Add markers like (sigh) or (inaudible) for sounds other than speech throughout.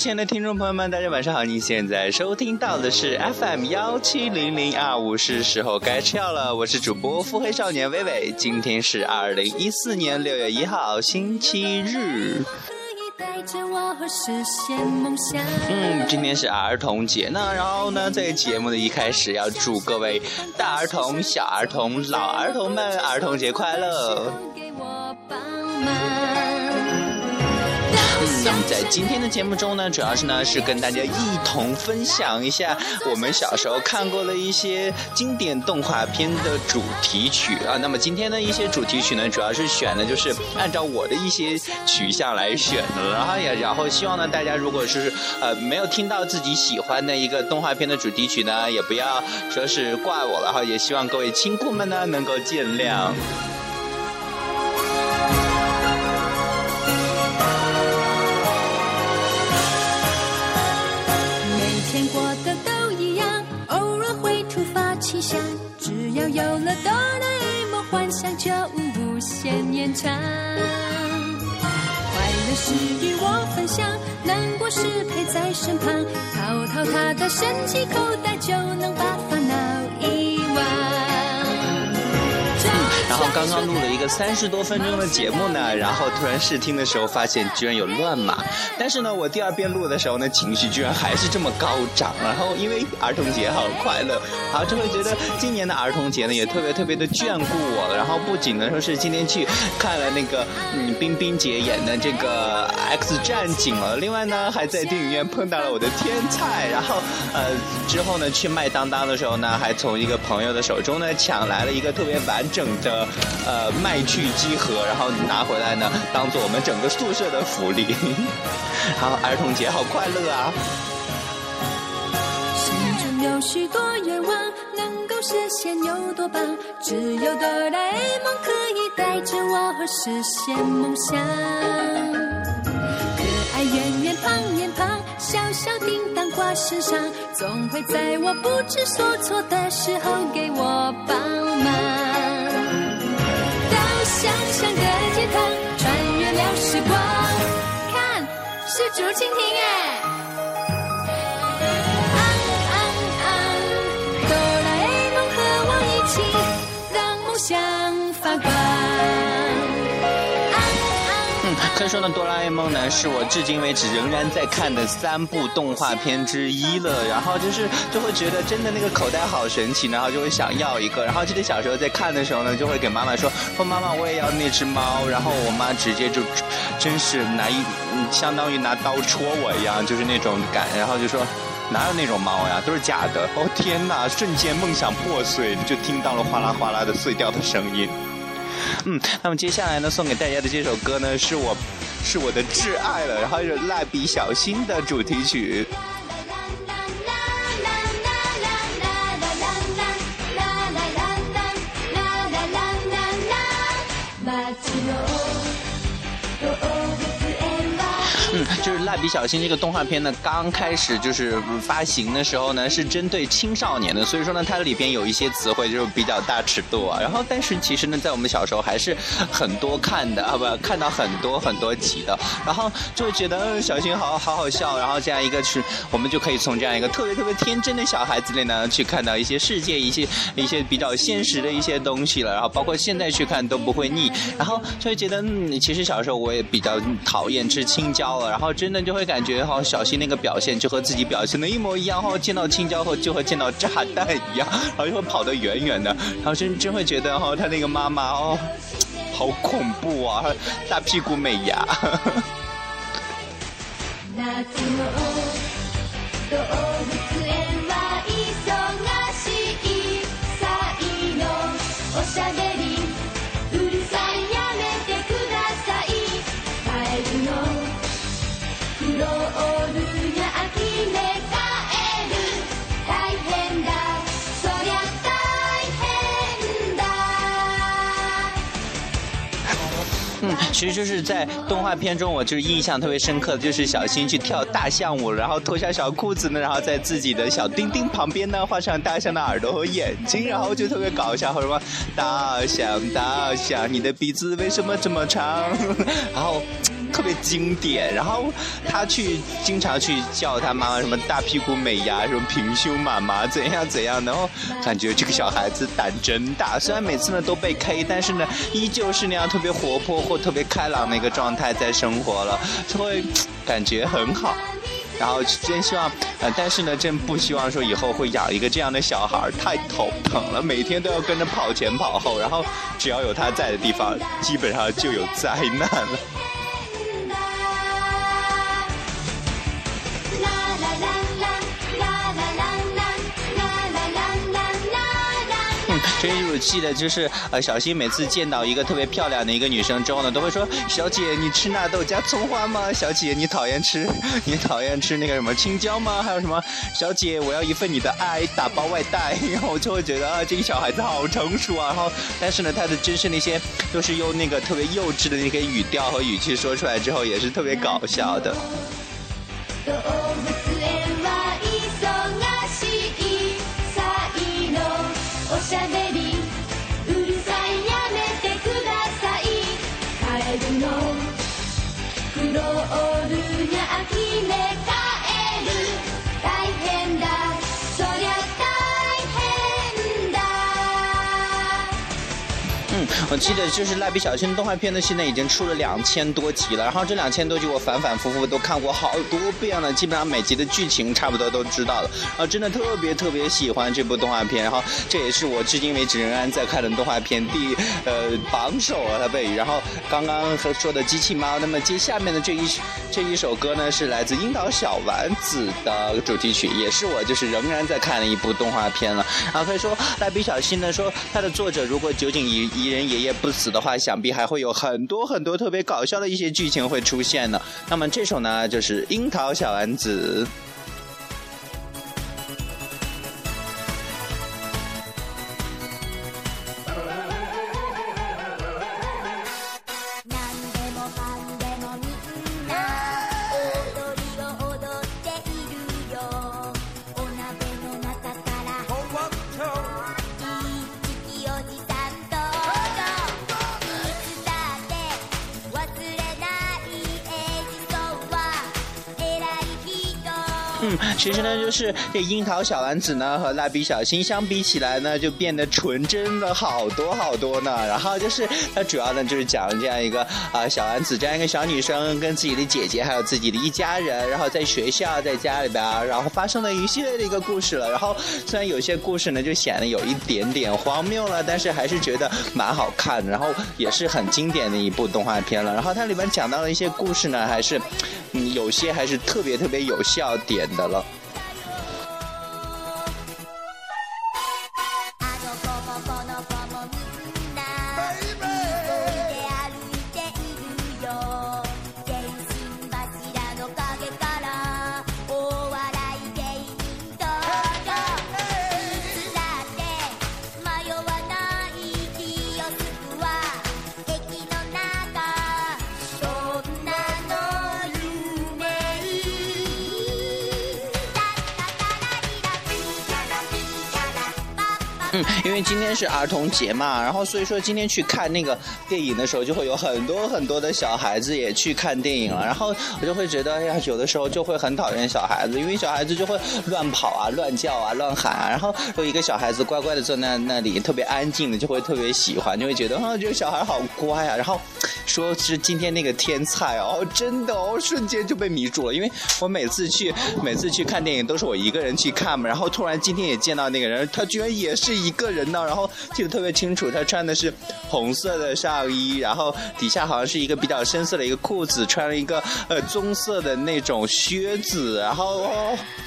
亲爱的听众朋友们，大家晚上好！你现在收听到的是 FM 幺七零零二五，是时候该吃药了。我是主播腹黑少年微微，今天是二零一四年六月一号，星期日。嗯，今天是儿童节呢，然后呢，在节目的一开始要祝各位大儿童、小儿童、老儿童们儿童节快乐。那么在今天的节目中呢，主要是呢是跟大家一同分享一下我们小时候看过的一些经典动画片的主题曲啊。那么今天的一些主题曲呢，主要是选的就是按照我的一些取向来选的，然后也然后希望呢大家如果是呃没有听到自己喜欢的一个动画片的主题曲呢，也不要说是怪我，然后也希望各位亲故们呢能够见谅。只要有了哆啦 A 梦，幻想就无限延长。快乐时与我分享，难过时陪在身旁。掏掏他的神奇口袋，就能把烦恼遗忘。刚刚录了一个三十多分钟的节目呢，然后突然试听的时候发现居然有乱码，但是呢，我第二遍录的时候呢，情绪居然还是这么高涨。然后因为儿童节好快乐，好就会觉得今年的儿童节呢也特别特别的眷顾我。然后不仅呢说是今天去看了那个嗯冰冰姐演的这个 X 战警了，另外呢还在电影院碰到了我的天菜。然后呃之后呢去麦当当的时候呢，还从一个朋友的手中呢抢来了一个特别完整的。呃，麦剧机盒，然后你拿回来呢，当做我们整个宿舍的福利。(laughs) 好，儿童节好快乐啊！心中有许多愿望，能够实现有多棒？只有哆啦 A 梦可以带着我实现梦想。可爱圆圆胖脸庞，小小叮当挂身上，总会在我不知所措的时候给我帮忙。竹蜻蜓哎，所以说呢，哆啦 A 梦呢是我至今为止仍然在看的三部动画片之一了。然后就是就会觉得真的那个口袋好神奇，然后就会想要一个。然后记得小时候在看的时候呢，就会给妈妈说：“说妈妈我也要那只猫。”然后我妈直接就真是拿一相当于拿刀戳我一样，就是那种感。然后就说：“哪有那种猫呀，都是假的。”哦天哪！瞬间梦想破碎，就听到了哗啦哗啦的碎掉的声音。嗯，那么接下来呢，送给大家的这首歌呢，是我，是我的挚爱了，然后是蜡笔小新的主题曲。就是蜡笔小新这个动画片呢，刚开始就是发行的时候呢，是针对青少年的，所以说呢，它里边有一些词汇就是比较大尺度啊。然后，但是其实呢，在我们小时候还是很多看的啊，不看到很多很多集的，然后就觉得小新好好好笑。然后这样一个是，我们就可以从这样一个特别特别天真的小孩子里呢，去看到一些世界，一些一些比较现实的一些东西了。然后包括现在去看都不会腻。然后就会觉得，嗯，其实小时候我也比较讨厌吃青椒了。然后真的就会感觉哈，小新那个表现就和自己表现的一模一样哈，见到青椒后就和见到炸弹一样，然后就会跑得远远的，然后真真会觉得哈，他那个妈妈哦，好恐怖啊，大屁股美牙。其实就是在动画片中，我就是印象特别深刻的就是小新去跳大象舞，然后脱下小裤子呢，然后在自己的小丁丁旁边呢画上大象的耳朵和眼睛，然后就特别搞笑，说什么大象大象，你的鼻子为什么这么长？(laughs) 然后。特别经典。然后他去经常去叫他妈妈什么大屁股美牙，什么平胸妈妈怎样怎样，然后感觉这个小孩子胆真大。虽然每次呢都被 K，但是呢依旧是那样特别活泼或特别开朗的一个状态在生活了，就会感觉很好。然后真希望，呃，但是呢，真不希望说以后会养一个这样的小孩，太头疼了，每天都要跟着跑前跑后，然后只要有他在的地方，基本上就有灾难了。记得就是呃，小新每次见到一个特别漂亮的一个女生之后呢，都会说：“小姐，你吃纳豆加葱花吗？小姐，你讨厌吃 (laughs) 你讨厌吃那个什么青椒吗？还有什么？小姐，我要一份你的爱，打包外带。(laughs) ”然后我就会觉得啊，这个小孩子好成熟啊。然后，但是呢，他的真是那些都是用那个特别幼稚的那个语调和语气说出来之后，也是特别搞笑的。我记得就是蜡笔小新动画片呢，现在已经出了两千多集了。然后这两千多集我反反复复都看过好多遍了，基本上每集的剧情差不多都知道了。然后真的特别特别喜欢这部动画片，然后这也是我至今为止仍然在看的动画片第呃榜首啊，它被。然后刚刚说的机器猫，那么接下面的这一这一首歌呢，是来自樱桃小丸子的主题曲，也是我就是仍然在看的一部动画片了。然后可以说蜡笔小新呢，说它的作者如果酒井宜宜人爷爷不死的话，想必还会有很多很多特别搞笑的一些剧情会出现呢。那么这首呢，就是《樱桃小丸子》。是这樱桃小丸子呢和蜡笔小新相比起来呢，就变得纯真了好多好多呢。然后就是它主要呢就是讲这样一个啊小丸子这样一个小女生跟自己的姐姐还有自己的一家人，然后在学校在家里边，然后发生了一系列的一个故事了。然后虽然有些故事呢就显得有一点点荒谬了，但是还是觉得蛮好看的。然后也是很经典的一部动画片了。然后它里面讲到了一些故事呢，还是嗯有些还是特别特别有笑点。的了。是儿童节嘛，然后所以说今天去看那个电影的时候，就会有很多很多的小孩子也去看电影了。然后我就会觉得，哎呀，有的时候就会很讨厌小孩子，因为小孩子就会乱跑啊、乱叫啊、乱喊啊。然后有一个小孩子乖乖的坐在那里，特别安静的，就会特别喜欢，就会觉得啊，这个小孩好乖啊。然后说是今天那个天才哦，真的哦，瞬间就被迷住了。因为我每次去每次去看电影都是我一个人去看嘛，然后突然今天也见到那个人，他居然也是。一个人呢，然后记得特别清楚，他穿的是红色的上衣，然后底下好像是一个比较深色的一个裤子，穿了一个呃棕色的那种靴子，然后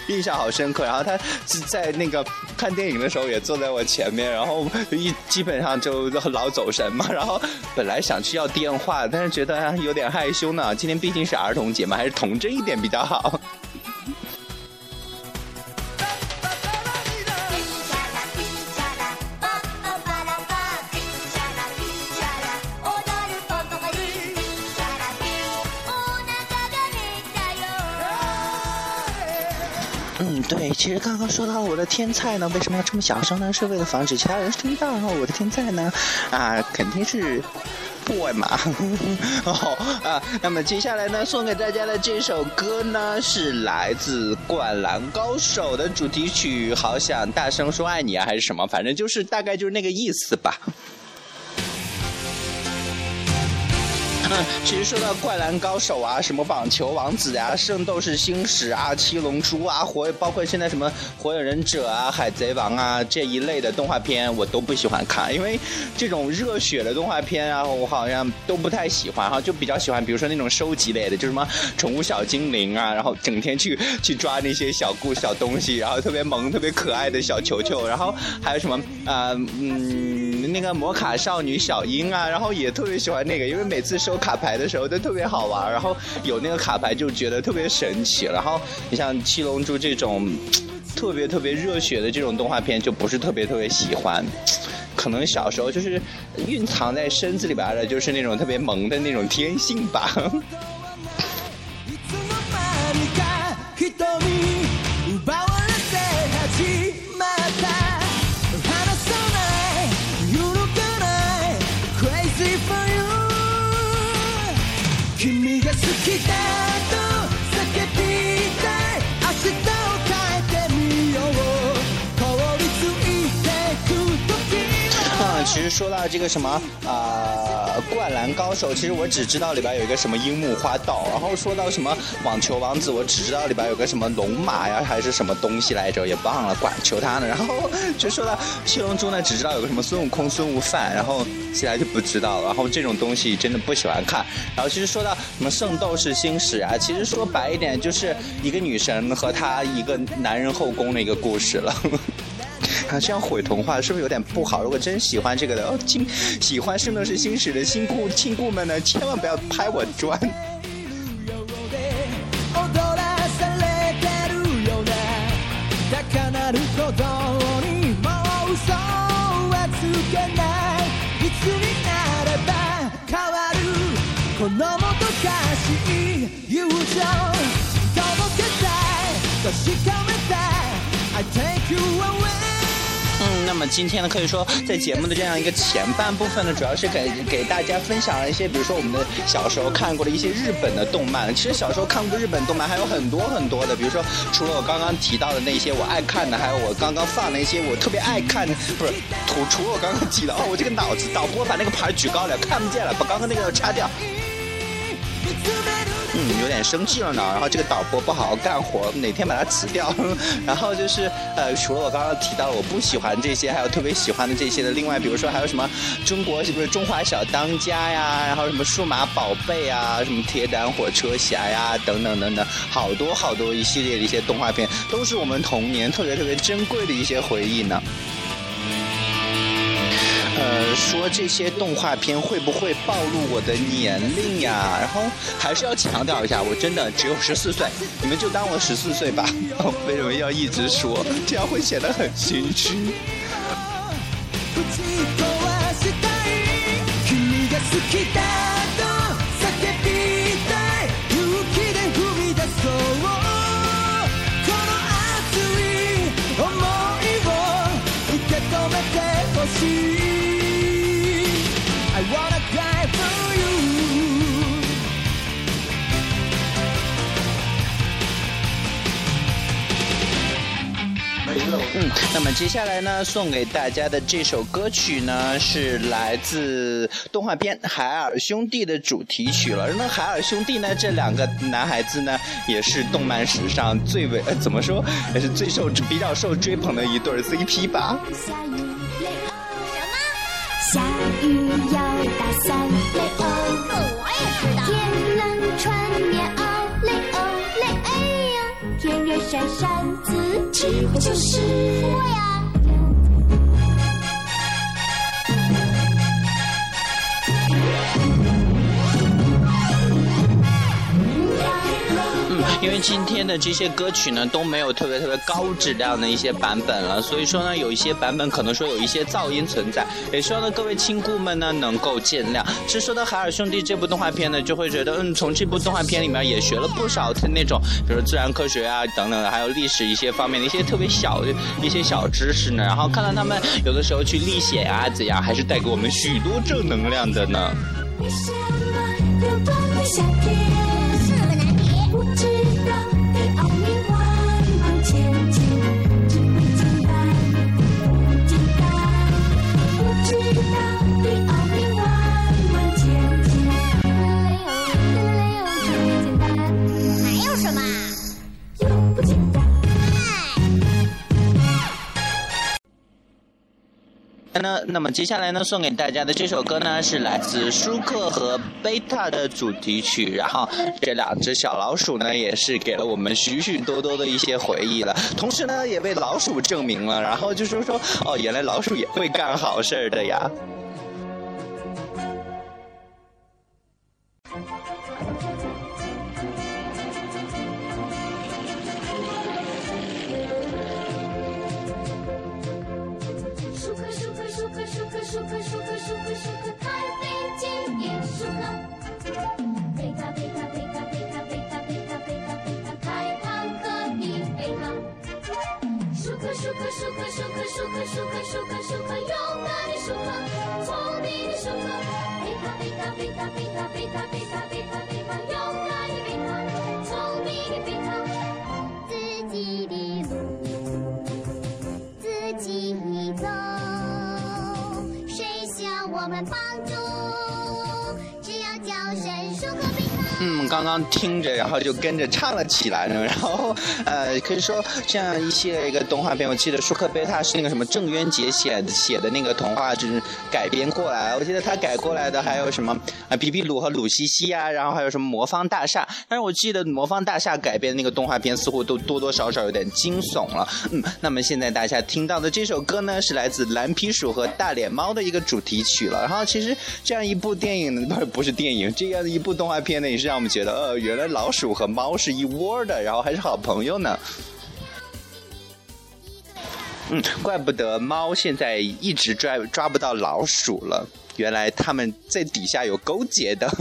印象好深刻。然后他是在那个看电影的时候也坐在我前面，然后一基本上就老走神嘛。然后本来想去要电话，但是觉得有点害羞呢。今天毕竟是儿童节嘛，还是童真一点比较好。对，其实刚刚说到我的天菜呢，为什么要这么小声呢？是为了防止其他人听到。然后我的天菜呢，啊，肯定是 boy 嘛。(laughs) 哦啊，那么接下来呢，送给大家的这首歌呢，是来自《灌篮高手》的主题曲，《好想大声说爱你》啊，还是什么？反正就是大概就是那个意思吧。(laughs) 其实说到灌篮高手啊，什么网球王子啊，圣斗士星矢啊，七龙珠啊，火包括现在什么火影忍者啊，海贼王啊这一类的动画片，我都不喜欢看，因为这种热血的动画片啊，我好像都不太喜欢哈，就比较喜欢，比如说那种收集类的，就什么宠物小精灵啊，然后整天去去抓那些小故小东西，然后特别萌、特别可爱的小球球，然后还有什么啊嗯那个魔卡少女小樱啊，然后也特别喜欢那个，因为每次收。卡牌的时候都特别好玩，然后有那个卡牌就觉得特别神奇。然后你像《七龙珠》这种特别特别热血的这种动画片，就不是特别特别喜欢。可能小时候就是蕴藏在身子里边的，就是那种特别萌的那种天性吧。就说到这个什么啊，灌篮高手，其实我只知道里边有一个什么樱木花道。然后说到什么网球王子，我只知道里边有个什么龙马呀，还是什么东西来着，也忘了，管求他呢。然后 (laughs) 就说到七龙珠呢，只知道有个什么孙悟空、孙悟饭，然后其他就不知道了。然后这种东西真的不喜欢看。然后其实说到什么圣斗士星矢啊，其实说白一点，就是一个女神和她一个男人后宫的一个故事了。(laughs) 这样毁童话是不是有点不好？如果真喜欢这个的，哦，亲，喜欢《圣斗士星矢》的亲故亲故们呢，千万不要拍我砖。(laughs) 那么今天呢，可以说在节目的这样一个前半部分呢，主要是给给大家分享了一些，比如说我们的小时候看过的一些日本的动漫。其实小时候看过日本动漫还有很多很多的，比如说除了我刚刚提到的那些我爱看的，还有我刚刚放的一些我特别爱看的，不是，除除了我刚刚提到，哦，我这个脑子导播把那个牌举高了，看不见了，把刚刚那个擦掉。点生气了呢。然后这个导播不好好干活，哪天把它辞掉。(laughs) 然后就是呃，除了我刚刚提到我不喜欢这些，还有特别喜欢的这些的。另外，比如说还有什么中国是不是中华小当家呀？然后什么数码宝贝啊，什么铁胆火车侠呀，等等等等，好多好多一系列的一些动画片，都是我们童年特别特别珍贵的一些回忆呢。呃，说这些动画片会不会暴露我的年龄呀？然后还是要强调一下，我真的只有十四岁，你们就当我十四岁吧。(laughs) 为什么要一直说？这样会显得很心虚。(laughs) 那么接下来呢，送给大家的这首歌曲呢，是来自动画片《海尔兄弟》的主题曲了。那海尔兄弟呢，这两个男孩子呢，也是动漫史上最为怎么说，也是最受比较受追捧的一对 CP 吧。下雨要打伞，雷欧，我也知道。天冷扇扇子，机会就是我呀。因为今天的这些歌曲呢都没有特别特别高质量的一些版本了，所以说呢有一些版本可能说有一些噪音存在，也希望呢各位亲故们呢能够见谅。其实说到《海尔兄弟》这部动画片呢，就会觉得嗯，从这部动画片里面也学了不少的那种，比如自然科学啊等等的，还有历史一些方面的一些特别小的一些小知识呢。然后看到他们有的时候去历险啊怎样，还是带给我们许多正能量的呢。夏天？那么接下来呢，送给大家的这首歌呢，是来自舒克和贝塔的主题曲。然后这两只小老鼠呢，也是给了我们许许多多的一些回忆了。同时呢，也被老鼠证明了。然后就是说，哦，原来老鼠也会干好事儿的呀。舒克舒克舒克舒克勇敢的舒克，聪明的舒克，贝塔贝塔贝塔贝塔贝塔贝塔贝塔嗯，刚刚听着，然后就跟着唱了起来。然后，呃，可以说这样一系列一个动画片，我记得舒克贝塔是那个什么郑渊洁写的写的那个童话，就是改编过来。我记得他改过来的还有什么啊，比比鲁和鲁西西啊，然后还有什么魔方大厦。但是我记得魔方大厦改编的那个动画片似乎都多多少少有点惊悚了。嗯，那么现在大家听到的这首歌呢，是来自蓝皮鼠和大脸猫的一个主题曲了。然后其实这样一部电影，不是不是电影，这样的一部动画片呢，也是让我们觉得，呃，原来老鼠和猫是一窝的，然后还是好朋友呢。嗯，怪不得猫现在一直抓抓不到老鼠了，原来它们在底下有勾结的。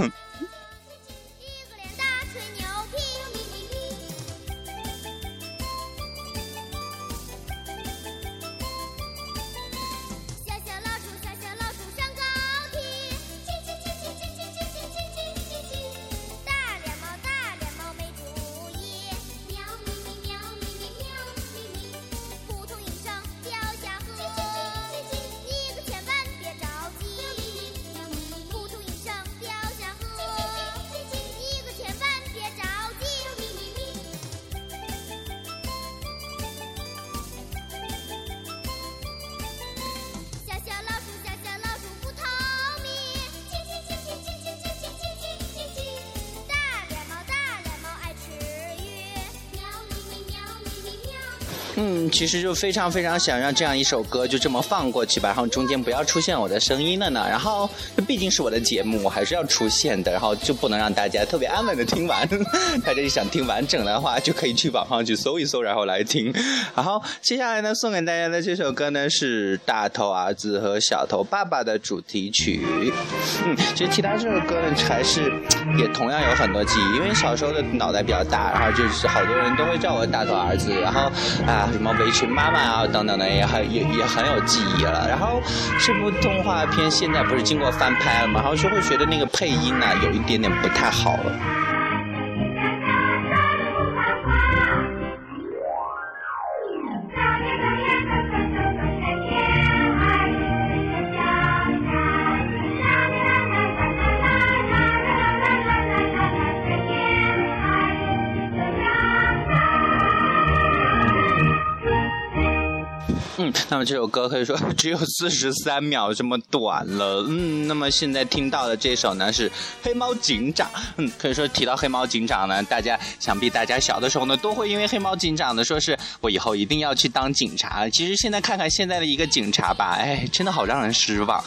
嗯，其实就非常非常想让这样一首歌就这么放过去吧，然后中间不要出现我的声音了呢。然后毕竟是我的节目，我还是要出现的，然后就不能让大家特别安稳的听完。大家想听完整的话，就可以去网上去搜一搜，然后来听。然后接下来呢，送给大家的这首歌呢是大头儿子和小头爸爸的主题曲。嗯，其实其他这首歌呢，还是也同样有很多记忆，因为小时候的脑袋比较大，然后就是好多人都会叫我大头儿子，然后啊什么围裙妈妈啊等等的也很也也很有记忆了。然后这部动画片现在不是经过翻拍了吗？然后就会觉得那个配音呢、有一点点不太好了。那么这首歌可以说 (laughs) 只有四十三秒这么短了。嗯，那么现在听到的这首呢是《黑猫警长》。嗯，可以说提到黑猫警长呢，大家想必大家小的时候呢都会因为黑猫警长呢说是我以后一定要去当警察。其实现在看看现在的一个警察吧，哎，真的好让人失望。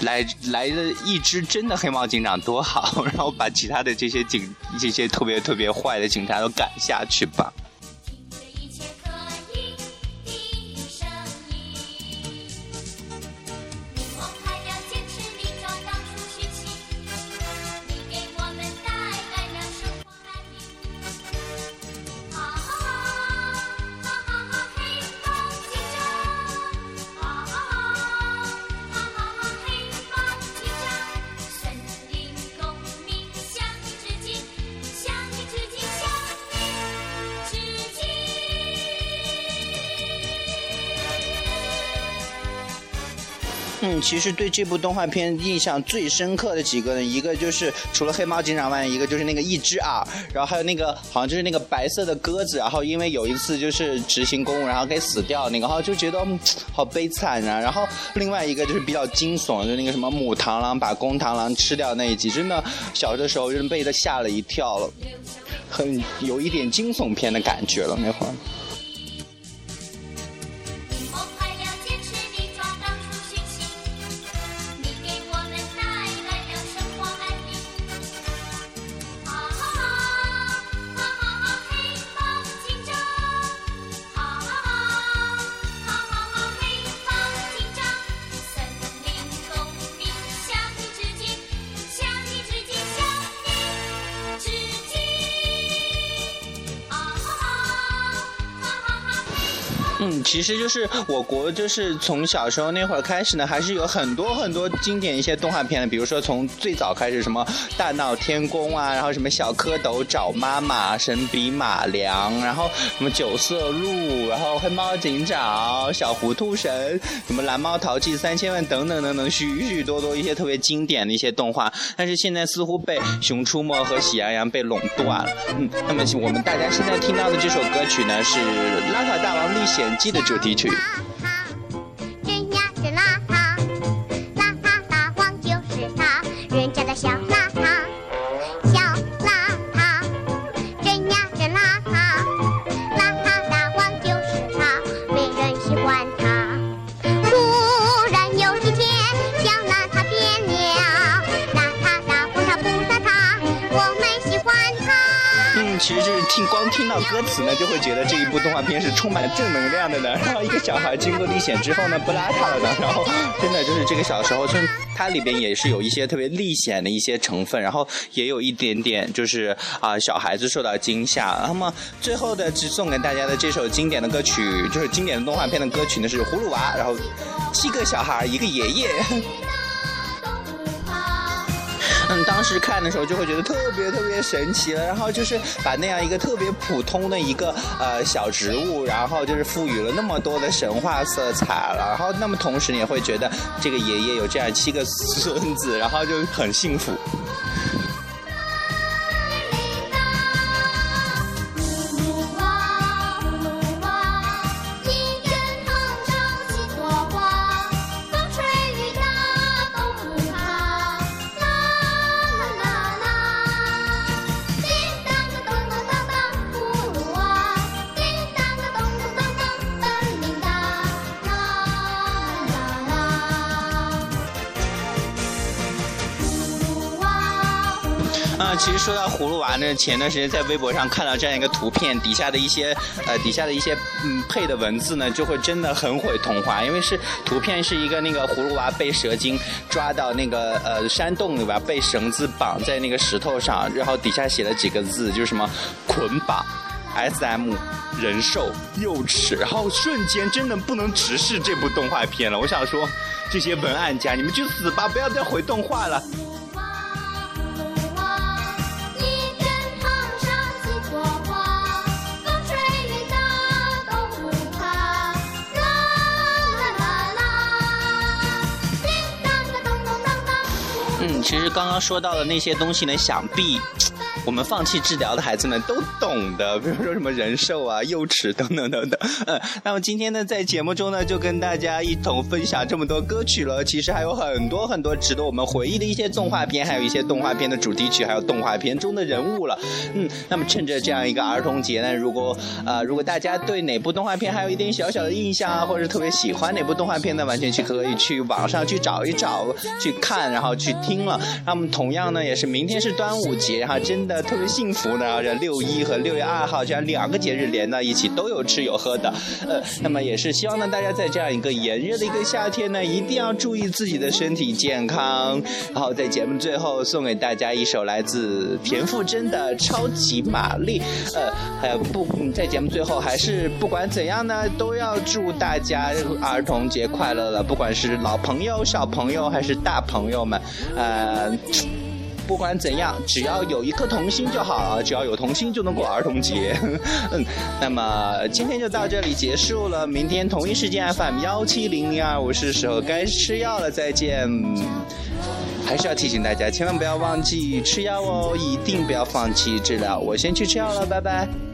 来来的一只真的黑猫警长多好，然后把其他的这些警这些特别特别坏的警察都赶下去吧。其实对这部动画片印象最深刻的几个呢，一个就是除了黑猫警长外，一个就是那个一只耳，然后还有那个好像就是那个白色的鸽子，然后因为有一次就是执行公务，然后给死掉那个，然后就觉得、好悲惨啊。然后另外一个就是比较惊悚，就那个什么母螳螂把公螳螂吃掉那一集，真的小的时候真的被他吓了一跳了，很有一点惊悚片的感觉了那会儿。其实就是我国就是从小时候那会儿开始呢，还是有很多很多经典一些动画片的，比如说从最早开始什么大闹天宫啊，然后什么小蝌蚪找妈妈、神笔马良，然后什么九色鹿，然后黑猫警长、小糊涂神，什么蓝猫淘气三千问等等等等，许许多多一些特别经典的一些动画，但是现在似乎被《熊出没》和《喜羊羊》被垄断了。嗯，那么我们大家现在听到的这首歌曲呢是《邋遢大王历险记》的主题曲。歌词呢，就会觉得这一部动画片是充满正能量的呢。然后一个小孩经过历险之后呢，不邋遢了呢，然后真的就是这个小时候，就它里边也是有一些特别历险的一些成分，然后也有一点点就是啊、小孩子受到惊吓。那么最后的只送给大家的这首经典的歌曲，就是经典的动画片的歌曲呢是《葫芦娃》，然后七个小孩一个爷爷。(laughs) 当时看的时候就会觉得特别特别神奇了，然后就是把那样一个特别普通的一个呃小植物，然后就是赋予了那么多的神话色彩了，然后那么同时你也会觉得这个爷爷有这样七个孙子，然后就很幸福。啊、其实说到葫芦娃呢，前段时间在微博上看到这样一个图片，底下的一些呃底下的一些嗯配的文字呢，就会真的很毁童话，因为是图片是一个那个葫芦娃被蛇精抓到那个呃山洞里边，被绳子绑在那个石头上，然后底下写了几个字，就是什么捆绑。S M 人兽幼齿，然后瞬间真的不能直视这部动画片了。我想说，这些文案家，你们去死吧，不要再毁动画了。其实刚刚说到的那些东西呢，想必我们放弃治疗的孩子们都懂的，比如说什么人兽啊、幼齿等等等等。嗯，那么今天呢，在节目中呢，就跟大家一同分享这么多歌曲了。其实还有很多很多值得我们回忆的一些动画片，还有一些动画片的主题曲，还有动画片中的人物了。嗯，那么趁着这样一个儿童节呢，如果呃如果大家对哪部动画片还有一点小小的印象啊，或者特别喜欢哪部动画片呢，完全去可以去网上去找一找，去看，然后去听了。那么同样呢，也是明天是端午节，然后真的特别幸福呢。然后这六一和六月二号这样两个节日连到一起，都有吃有喝的。呃，那么也是希望呢，大家在这样一个炎热的一个夏天呢，一定要注意自己的身体健康。然后在节目最后送给大家一首来自田馥甄的《超级玛丽》。呃，还有不在节目最后还是不管怎样呢，都要祝大家儿童节快乐了，不管是老朋友、小朋友还是大朋友们，呃。不管怎样，只要有一颗童心就好！只要有童心就能过儿童节。(laughs) 嗯，那么今天就到这里结束了，明天同一时间 FM 幺七零零二五是时候该吃药了，再见。还是要提醒大家，千万不要忘记吃药哦，一定不要放弃治疗。我先去吃药了，拜拜。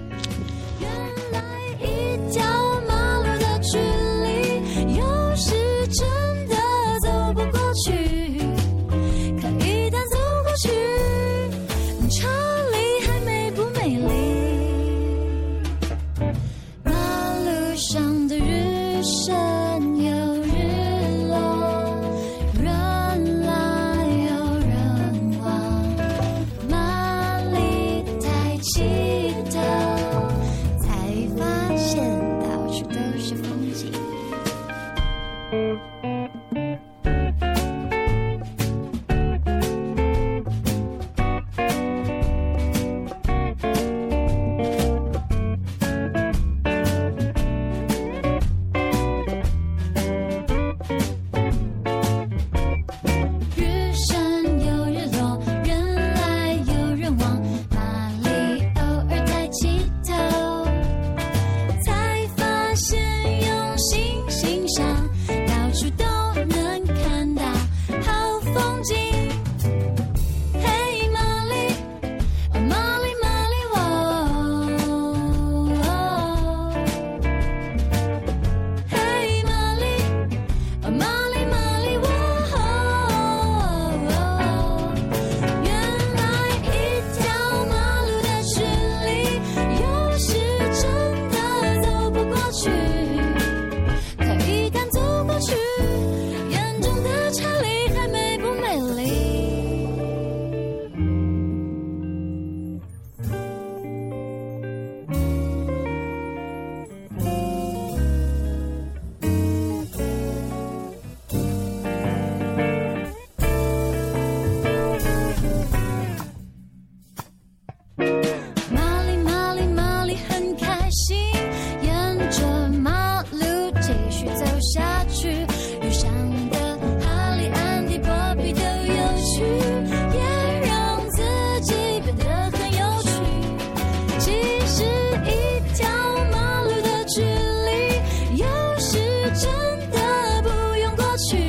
去。